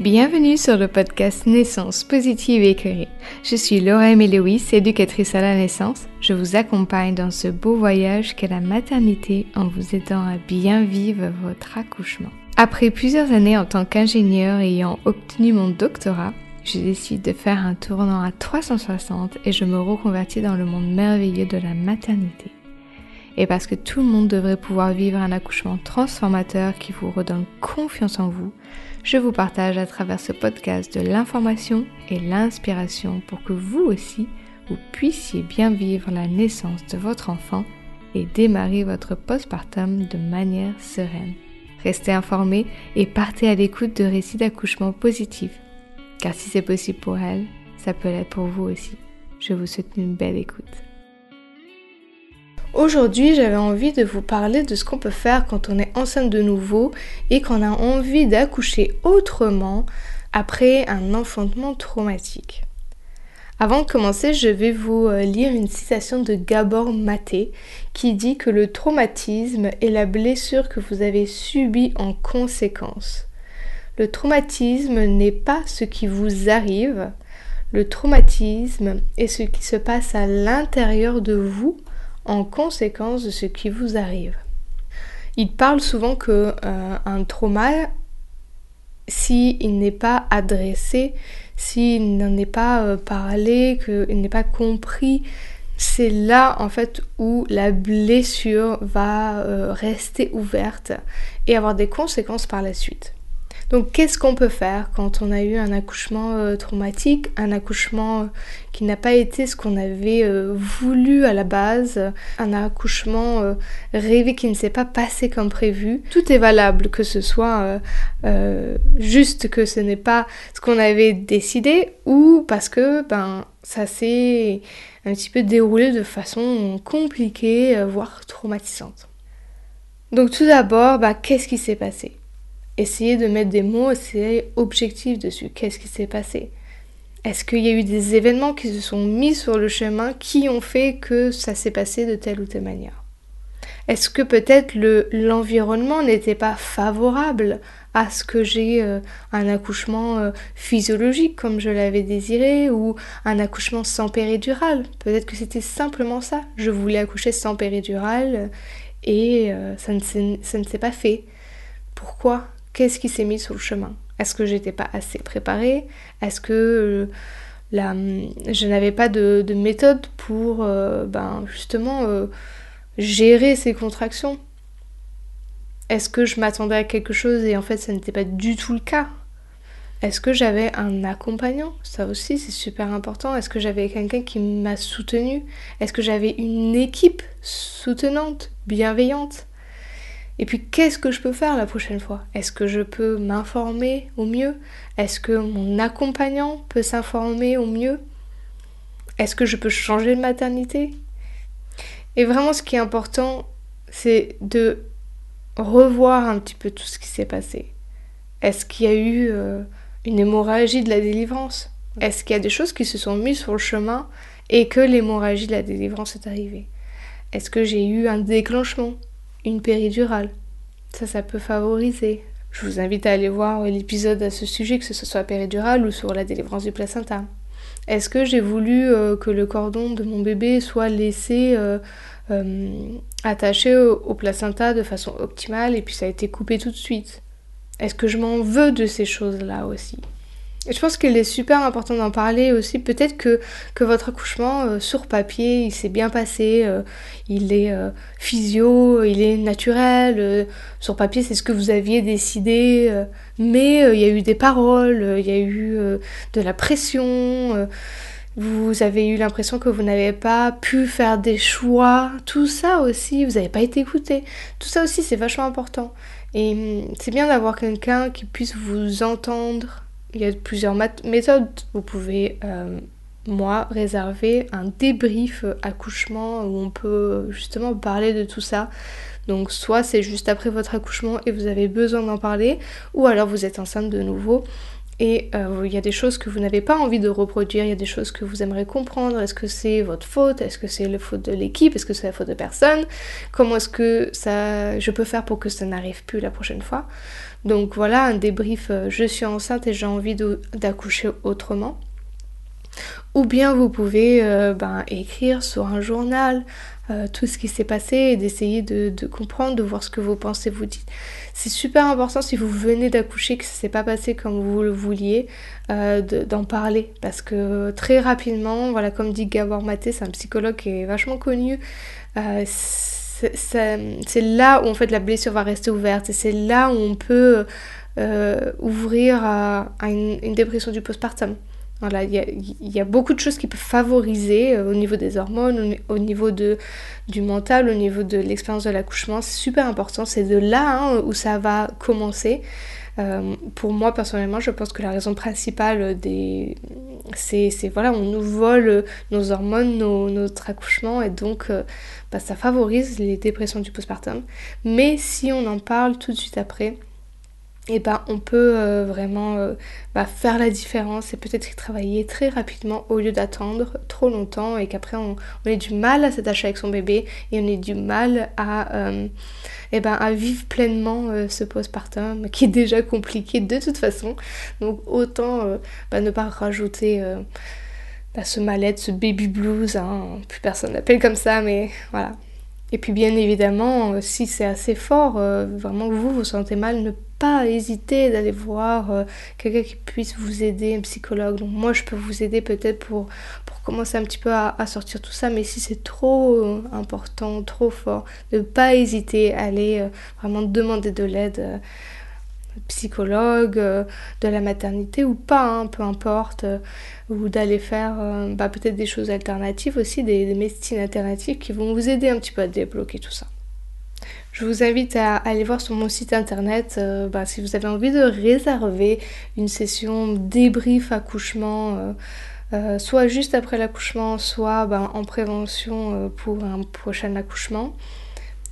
Bienvenue sur le podcast Naissance positive et. Je suis Laura Lewis, éducatrice à la naissance. Je vous accompagne dans ce beau voyage qu'est la maternité en vous aidant à bien vivre votre accouchement. Après plusieurs années en tant qu'ingénieur ayant obtenu mon doctorat, je décide de faire un tournant à 360 et je me reconvertis dans le monde merveilleux de la maternité. Et parce que tout le monde devrait pouvoir vivre un accouchement transformateur qui vous redonne confiance en vous, je vous partage à travers ce podcast de l'information et l'inspiration pour que vous aussi, vous puissiez bien vivre la naissance de votre enfant et démarrer votre postpartum de manière sereine. Restez informés et partez à l'écoute de récits d'accouchement positifs, car si c'est possible pour elle, ça peut l'être pour vous aussi. Je vous souhaite une belle écoute. Aujourd'hui, j'avais envie de vous parler de ce qu'on peut faire quand on est enceinte de nouveau et qu'on a envie d'accoucher autrement après un enfantement traumatique. Avant de commencer, je vais vous euh, lire une citation de Gabor Maté qui dit que le traumatisme est la blessure que vous avez subie en conséquence. Le traumatisme n'est pas ce qui vous arrive, le traumatisme est ce qui se passe à l'intérieur de vous en conséquence de ce qui vous arrive. Il parle souvent que euh, un trauma, s'il n'est pas adressé, s'il n'en est pas euh, parlé, qu'il n'est pas compris, c'est là en fait où la blessure va euh, rester ouverte et avoir des conséquences par la suite. Donc qu'est-ce qu'on peut faire quand on a eu un accouchement euh, traumatique, un accouchement euh, qui n'a pas été ce qu'on avait euh, voulu à la base, un accouchement rêvé qui ne s'est pas passé comme prévu? Tout est valable, que ce soit juste que ce n'est pas ce qu'on avait décidé ou parce que ben ça s'est un petit peu déroulé de façon compliquée, voire traumatisante. Donc tout d'abord, ben, qu'est-ce qui s'est passé? Essayez de mettre des mots assez objectifs dessus. Qu'est-ce qui s'est passé? Est-ce qu'il y a eu des événements qui se sont mis sur le chemin qui ont fait que ça s'est passé de telle ou telle manière? Est-ce que peut-être l'environnement n'était pas favorable à ce que j'ai euh, un accouchement euh, physiologique comme je l'avais désiré ou un accouchement sans péridurale? Peut-être que c'était simplement ça. Je voulais accoucher sans péridurale et euh, ça ne s'est pas fait. Pourquoi? Qu'est-ce qui s'est mis sur le chemin? Est-ce que j'étais pas assez préparée? Est-ce que euh, je n'avais pas de, méthode pour euh, ben, justement euh, gérer ces contractions? Est-ce que je m'attendais à quelque chose et en fait ça n'était pas du tout le cas? Est-ce que j'avais un accompagnant? Ça aussi, c'est super important. Est-ce que j'avais quelqu'un qui m'a soutenu Est-ce que j'avais une équipe soutenante, bienveillante? Et puis qu'est-ce que je peux faire la prochaine fois? Est-ce que je peux m'informer au mieux? Est-ce que mon accompagnant peut s'informer au mieux? Est-ce que je peux changer de maternité? Et vraiment ce qui est important, c'est de revoir un petit peu tout ce qui s'est passé. Est-ce qu'il y a eu euh, une hémorragie de la délivrance? Est-ce qu'il y a des choses qui se sont mises sur le chemin et que l'hémorragie de la délivrance est arrivée? Est-ce que j'ai eu un déclenchement? Une péridurale. Ça, ça peut favoriser. Je vous invite à aller voir l'épisode à ce sujet, que ce soit péridurale ou sur la délivrance du placenta. Est-ce que j'ai voulu euh, que le cordon de mon bébé soit laissé euh, euh, attaché au, placenta de façon optimale et puis ça a été coupé tout de suite? Est-ce que je m'en veux de ces choses-là aussi? Je pense qu'il est super important d'en parler aussi. Peut-être que, que votre accouchement euh, sur papier, il s'est bien passé, euh, il est euh, physio, il est naturel. sur papier, c'est ce que vous aviez décidé. mais il y a eu des paroles, il y a eu de la pression. vous avez eu l'impression que vous n'avez pas pu faire des choix. Tout ça aussi, vous n'avez pas été écouté. Tout ça aussi, c'est vachement important. Et hum, c'est bien d'avoir quelqu'un qui puisse vous entendre il y a plusieurs méthodes. Vous pouvez, euh, moi, réserver un débrief accouchement où on peut justement parler de tout ça. Donc soit c'est juste après votre accouchement et vous avez besoin d'en parler, ou alors vous êtes enceinte de nouveau et euh, il y a des choses que vous n'avez pas envie de reproduire, il y a des choses que vous aimeriez comprendre. Est-ce que c'est votre faute? Est-ce que c'est la faute de l'équipe? Est-ce que c'est la faute de personne? Comment est-ce que ça, je peux faire pour que ça n'arrive plus la prochaine fois? Donc voilà un débrief, euh, je suis enceinte et j'ai envie d'accoucher autrement. Ou bien vous pouvez euh, ben, écrire sur un journal euh, tout ce qui s'est passé et d'essayer de, comprendre, de voir ce que vous pensez, vous dites. C'est super important si vous venez d'accoucher que ça s'est pas passé comme vous le vouliez, euh, d'en parler. Parce que très rapidement, voilà, comme dit Gabor Maté, c'est un psychologue qui est vachement connu, euh, c'est là où en fait la blessure va rester ouverte et c'est là où on peut ouvrir à, une dépression du postpartum. Voilà, il y a, beaucoup de choses qui peuvent favoriser euh, au niveau des hormones, au, niveau de, du mental, au niveau de l'expérience de l'accouchement. C'est super important. C'est de là hein, où ça va commencer. Euh, pour moi, personnellement, je pense que la raison principale des... C'est, voilà, on nous vole nos hormones, notre accouchement, et donc euh, bah, ça favorise les dépressions du postpartum. Mais si on en parle tout de suite après, et ben on peut euh, vraiment euh, bah, faire la différence et peut-être y travailler très rapidement au lieu d'attendre trop longtemps et qu'après on, ait du mal à s'attacher avec son bébé et on ait du mal à, euh, et ben, vivre pleinement ce postpartum qui est déjà compliqué de toute façon. Donc autant bah, ne pas rajouter bah, ce mal-être, ce baby blues, hein. plus personne l'appelle comme ça mais voilà. Et puis bien évidemment, si c'est assez fort, vraiment vous vous sentez mal, ne pas hésiter d'aller voir euh, quelqu'un qui puisse vous aider, un psychologue. Donc moi je peux vous aider peut-être pour, pour commencer un petit peu à, sortir tout ça, mais si c'est trop euh, important, trop fort, ne pas hésiter à aller euh, vraiment demander de l'aide psychologue, de la maternité ou pas, hein, peu importe, ou d'aller faire bah, peut-être des choses alternatives aussi, des, des médecines alternatives qui vont vous aider un petit peu à débloquer tout ça. Je vous invite à aller voir sur mon site internet euh, bah, si vous avez envie de réserver une session débrief accouchement, euh, euh, soit juste après l'accouchement, soit bah, en prévention pour un prochain accouchement.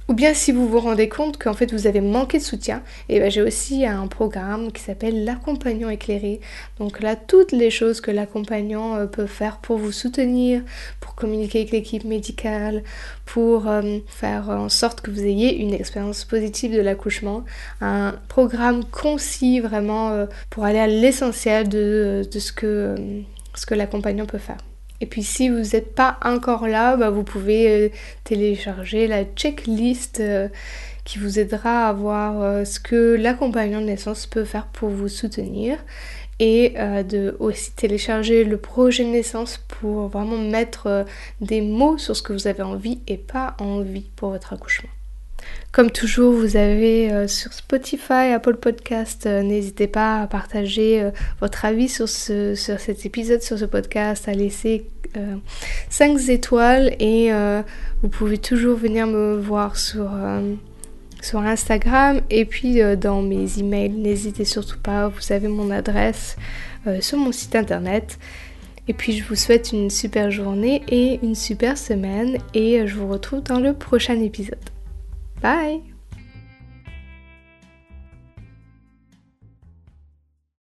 Ou bien si vous vous rendez compte qu'en fait vous avez manqué de soutien, et eh ben j'ai aussi un programme qui s'appelle l'accompagnant éclairé. Donc là, toutes les choses que l'accompagnant euh, peut faire pour vous soutenir, pour communiquer avec l'équipe médicale, pour euh, faire en sorte que vous ayez une expérience positive de l'accouchement. Un programme concis vraiment euh, pour aller à l'essentiel de, ce que, ce que l'accompagnant peut faire. Et puis si vous n'êtes pas encore là, bah, vous pouvez euh, télécharger la checklist euh, qui vous aidera à voir euh, ce que l'accompagnant de naissance peut faire pour vous soutenir et de aussi télécharger le projet de naissance pour vraiment mettre des mots sur ce que vous avez envie et pas envie pour votre accouchement. Comme toujours, vous avez euh, sur Spotify, Apple Podcast, euh, n'hésitez pas à partager euh, votre avis sur, ce, sur cet épisode, sur ce podcast, à laisser 5 étoiles et vous pouvez toujours venir me voir sur, sur Instagram et puis dans mes emails. N'hésitez surtout pas, vous avez mon adresse sur mon site internet. Et puis je vous souhaite une super journée et une super semaine et je vous retrouve dans le prochain épisode. Bye!